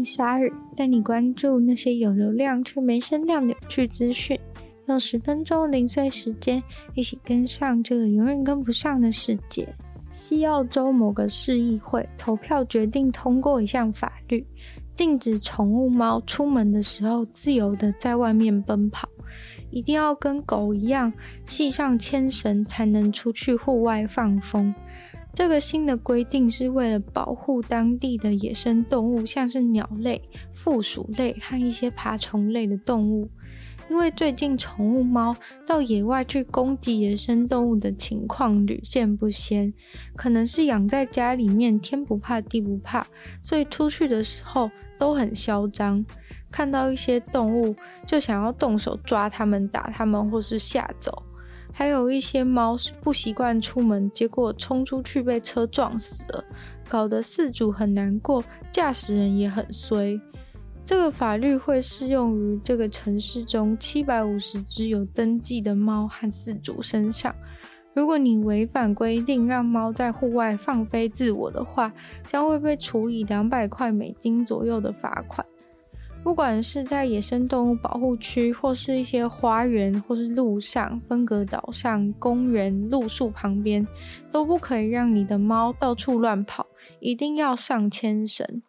欢迎光临鲨语，带你关注那些有流量却没声量的有趣资讯。用十分钟零碎时间，一起跟上这个永远跟不上的世界。西澳洲某个市议会投票决定通过一项法律，禁止宠物猫出门的时候自由地在外面奔跑，一定要跟狗一样系上牵绳才能出去户外放风。这个新的规定是为了保护当地的野生动物，像是鸟类、附属类和一些爬虫类的动物。因为最近宠物猫到野外去攻击野生动物的情况屡见不鲜，可能是养在家里面天不怕地不怕，所以出去的时候都很嚣张，看到一些动物就想要动手抓它们、打它们或是吓走，还有一些猫不习惯出门，结果冲出去被车撞死了，搞得饲主很难过，驾驶人也很衰。这个法律会适用于这个城市中七百五十只有登记的猫和饲主身上。如果你违反规定，让猫在户外放飞自我的话，将会被处以两百块美金左右的罚款。不管是在野生动物保护区，或是一些花园，或是路上、分隔岛上、公园、路树旁边，都不可以让你的猫到处乱跑，一定要上牵绳。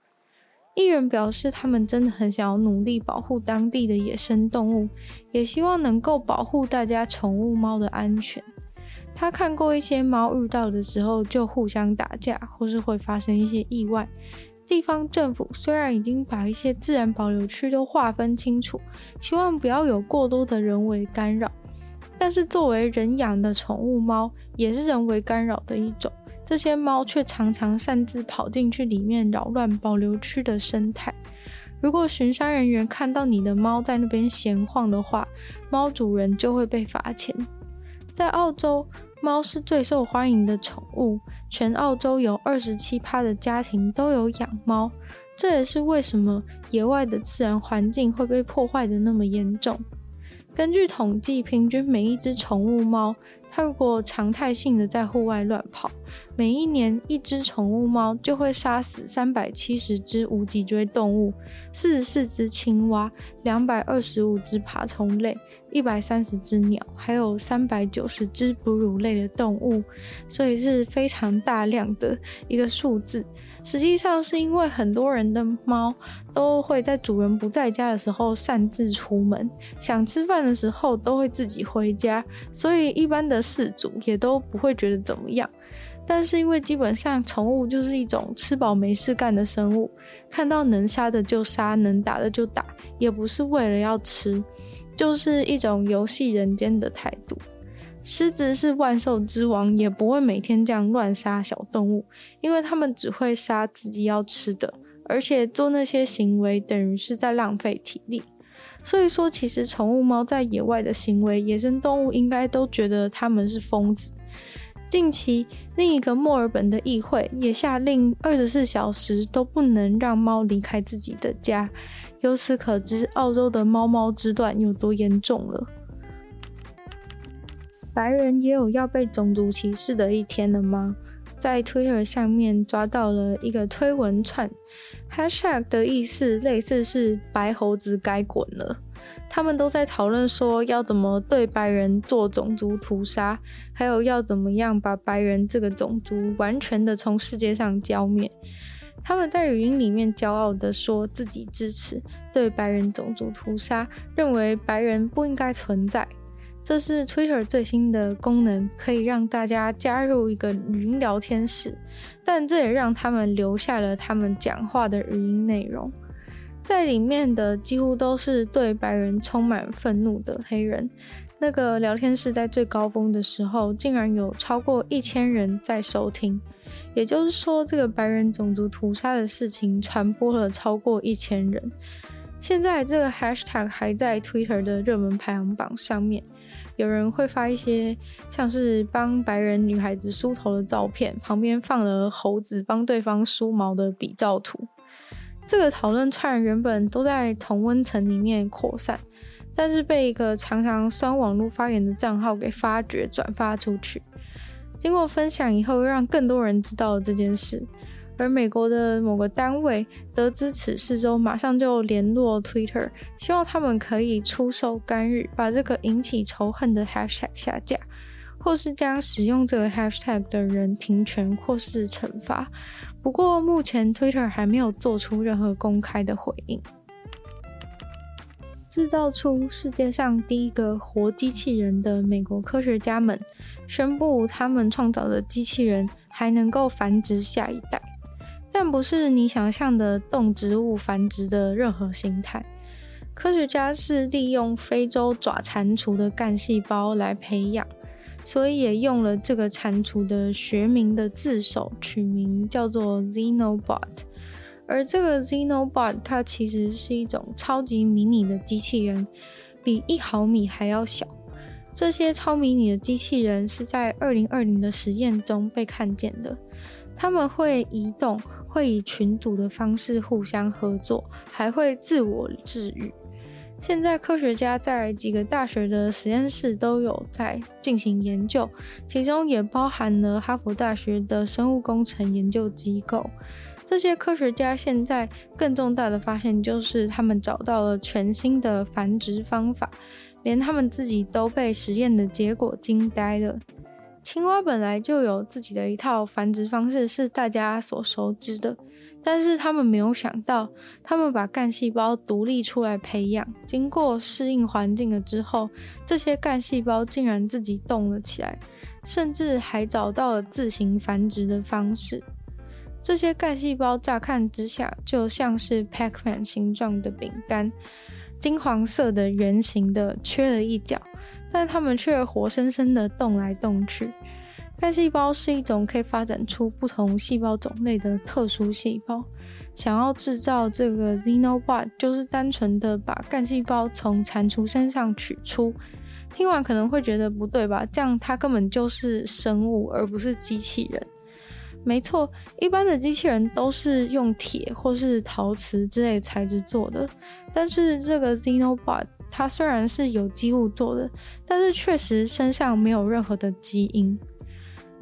议员表示，他们真的很想要努力保护当地的野生动物，也希望能够保护大家宠物猫的安全。他看过一些猫遇到的时候就互相打架，或是会发生一些意外。地方政府虽然已经把一些自然保留区都划分清楚，希望不要有过多的人为干扰，但是作为人养的宠物猫，也是人为干扰的一种。这些猫却常常擅自跑进去里面扰乱保留区的生态。如果巡山人员看到你的猫在那边闲晃的话，猫主人就会被罚钱。在澳洲，猫是最受欢迎的宠物，全澳洲有二十七趴的家庭都有养猫。这也是为什么野外的自然环境会被破坏的那么严重。根据统计，平均每一只宠物猫，它如果常态性的在户外乱跑，每一年一只宠物猫就会杀死三百七十只无脊椎动物，四十四只青蛙，两百二十五只爬虫类，一百三十只鸟，还有三百九十只哺乳类的动物，所以是非常大量的一个数字。实际上是因为很多人的猫都会在主人不在家的时候擅自出门，想吃饭的时候都会自己回家，所以一般的饲主也都不会觉得怎么样。但是因为基本上宠物就是一种吃饱没事干的生物，看到能杀的就杀，能打的就打，也不是为了要吃，就是一种游戏人间的态度。狮子是万兽之王，也不会每天这样乱杀小动物，因为他们只会杀自己要吃的，而且做那些行为等于是在浪费体力。所以说，其实宠物猫在野外的行为，野生动物应该都觉得他们是疯子。近期，另一个墨尔本的议会也下令，二十四小时都不能让猫离开自己的家。由此可知，澳洲的猫猫之乱有多严重了。白人也有要被种族歧视的一天了吗？在 Twitter 上面抓到了一个推文串，Hashtag 的意思类似是“白猴子该滚了”。他们都在讨论说要怎么对白人做种族屠杀，还有要怎么样把白人这个种族完全的从世界上消灭。他们在语音里面骄傲的说自己支持对白人种族屠杀，认为白人不应该存在。这是 Twitter 最新的功能，可以让大家加入一个语音聊天室，但这也让他们留下了他们讲话的语音内容。在里面的几乎都是对白人充满愤怒的黑人，那个聊天室在最高峰的时候，竟然有超过一千人在收听。也就是说，这个白人种族屠杀的事情传播了超过一千人。现在这个 hashtag 还在 Twitter 的热门排行榜上面。有人会发一些像是帮白人女孩子梳头的照片，旁边放了猴子帮对方梳毛的比照图。这个讨论串原本都在同温层里面扩散，但是被一个常常酸网络发言的账号给发掘转发出去。经过分享以后，让更多人知道了这件事。而美国的某个单位得知此事之后，马上就联络 Twitter，希望他们可以出手干预，把这个引起仇恨的 hashtag 下架，或是将使用这个 hashtag 的人停权或是惩罚。不过目前 Twitter 还没有做出任何公开的回应。制造出世界上第一个活机器人的美国科学家们宣布，他们创造的机器人还能够繁殖下一代。但不是你想象的动植物繁殖的任何形态。科学家是利用非洲爪蟾蜍的干细胞来培养，所以也用了这个蟾蜍的学名的字首取名叫做 Xenobot。而这个 Xenobot 它其实是一种超级迷你的机器人，比一毫米还要小。这些超迷你的机器人是在二零二零的实验中被看见的，他们会移动。会以群组的方式互相合作，还会自我治愈。现在科学家在几个大学的实验室都有在进行研究，其中也包含了哈佛大学的生物工程研究机构。这些科学家现在更重大的发现就是，他们找到了全新的繁殖方法，连他们自己都被实验的结果惊呆了。青蛙本来就有自己的一套繁殖方式，是大家所熟知的。但是他们没有想到，他们把干细胞独立出来培养，经过适应环境了之后，这些干细胞竟然自己动了起来，甚至还找到了自行繁殖的方式。这些干细胞乍看之下就像是 Pac-Man 形状的饼干，金黄色的圆形的，缺了一角。但它们却活生生的动来动去。干细胞是一种可以发展出不同细胞种类的特殊细胞。想要制造这个 Xenobot，就是单纯的把干细胞从蟾蜍身上取出。听完可能会觉得不对吧？这样它根本就是生物，而不是机器人。没错，一般的机器人都是用铁或是陶瓷之类材质做的，但是这个 Xenobot。它虽然是有机物做的，但是确实身上没有任何的基因。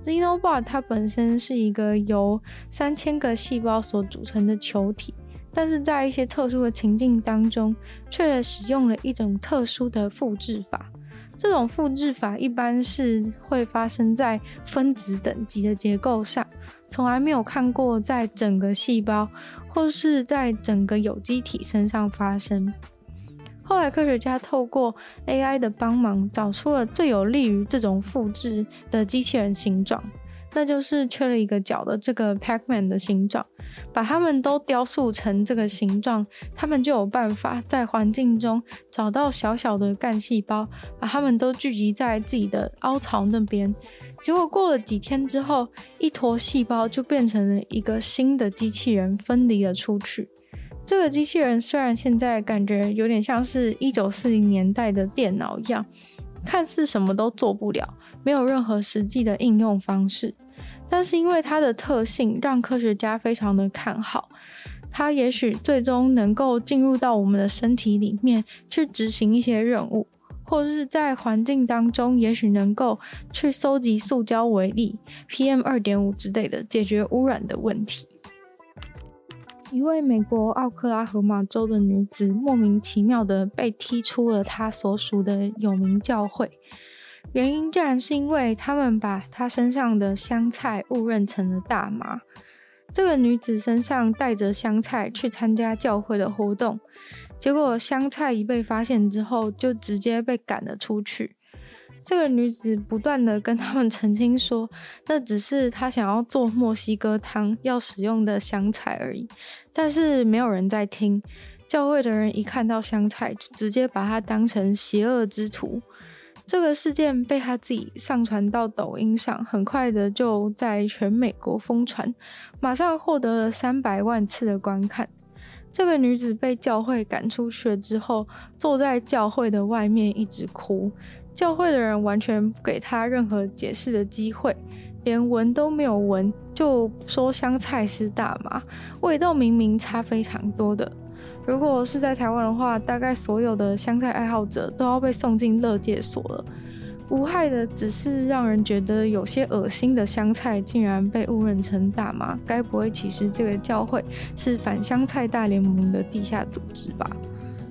Xenobot 它本身是一个由三千个细胞所组成的球体，但是在一些特殊的情境当中，却使用了一种特殊的复制法。这种复制法一般是会发生在分子等级的结构上，从来没有看过在整个细胞或是在整个有机体身上发生。后来，科学家透过 AI 的帮忙，找出了最有利于这种复制的机器人形状，那就是缺了一个角的这个 Pac-Man 的形状。把它们都雕塑成这个形状，他们就有办法在环境中找到小小的干细胞，把它们都聚集在自己的凹槽那边。结果过了几天之后，一坨细胞就变成了一个新的机器人，分离了出去。这个机器人虽然现在感觉有点像是一九四零年代的电脑一样，看似什么都做不了，没有任何实际的应用方式，但是因为它的特性，让科学家非常的看好，它也许最终能够进入到我们的身体里面去执行一些任务，或者是在环境当中，也许能够去收集塑胶微粒、PM 二点五之类的，解决污染的问题。一位美国奥克拉荷马州的女子莫名其妙的被踢出了她所属的有名教会，原因竟然是因为他们把她身上的香菜误认成了大麻。这个女子身上带着香菜去参加教会的活动，结果香菜一被发现之后，就直接被赶了出去。这个女子不断地跟他们澄清说，那只是她想要做墨西哥汤要使用的香菜而已，但是没有人在听。教会的人一看到香菜，就直接把她当成邪恶之徒。这个事件被他自己上传到抖音上，很快的就在全美国疯传，马上获得了三百万次的观看。这个女子被教会赶出去之后，坐在教会的外面一直哭，教会的人完全不给他任何解释的机会，连闻都没有闻，就说香菜是大麻，味道明明差非常多的。如果是在台湾的话，大概所有的香菜爱好者都要被送进乐界所了。无害的，只是让人觉得有些恶心的香菜，竟然被误认成大麻。该不会其实这个教会是反香菜大联盟的地下组织吧？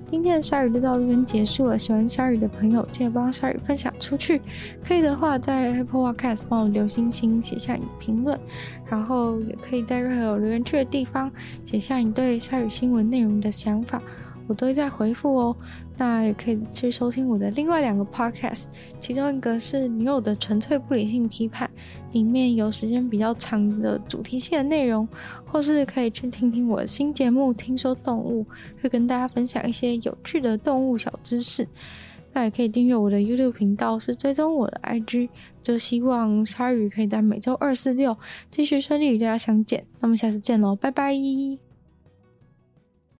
今天的鲨鱼就到这边结束了。喜欢鲨鱼的朋友，记得帮鲨鱼分享出去。可以的话，在 Apple Podcast 帮我留星星，写下你评论。然后也可以在任何有留言区的地方写下你对鲨鱼新闻内容的想法。我都会在回复哦，那也可以去收听我的另外两个 podcast，其中一个是女友的纯粹不理性批判，里面有时间比较长的主题性的内容，或是可以去听听我的新节目《听说动物》，会跟大家分享一些有趣的动物小知识。那也可以订阅我的 YouTube 频道，是追踪我的 IG，就希望鲨鱼可以在每周二、四、六继续顺利与大家相见。那么下次见喽，拜拜。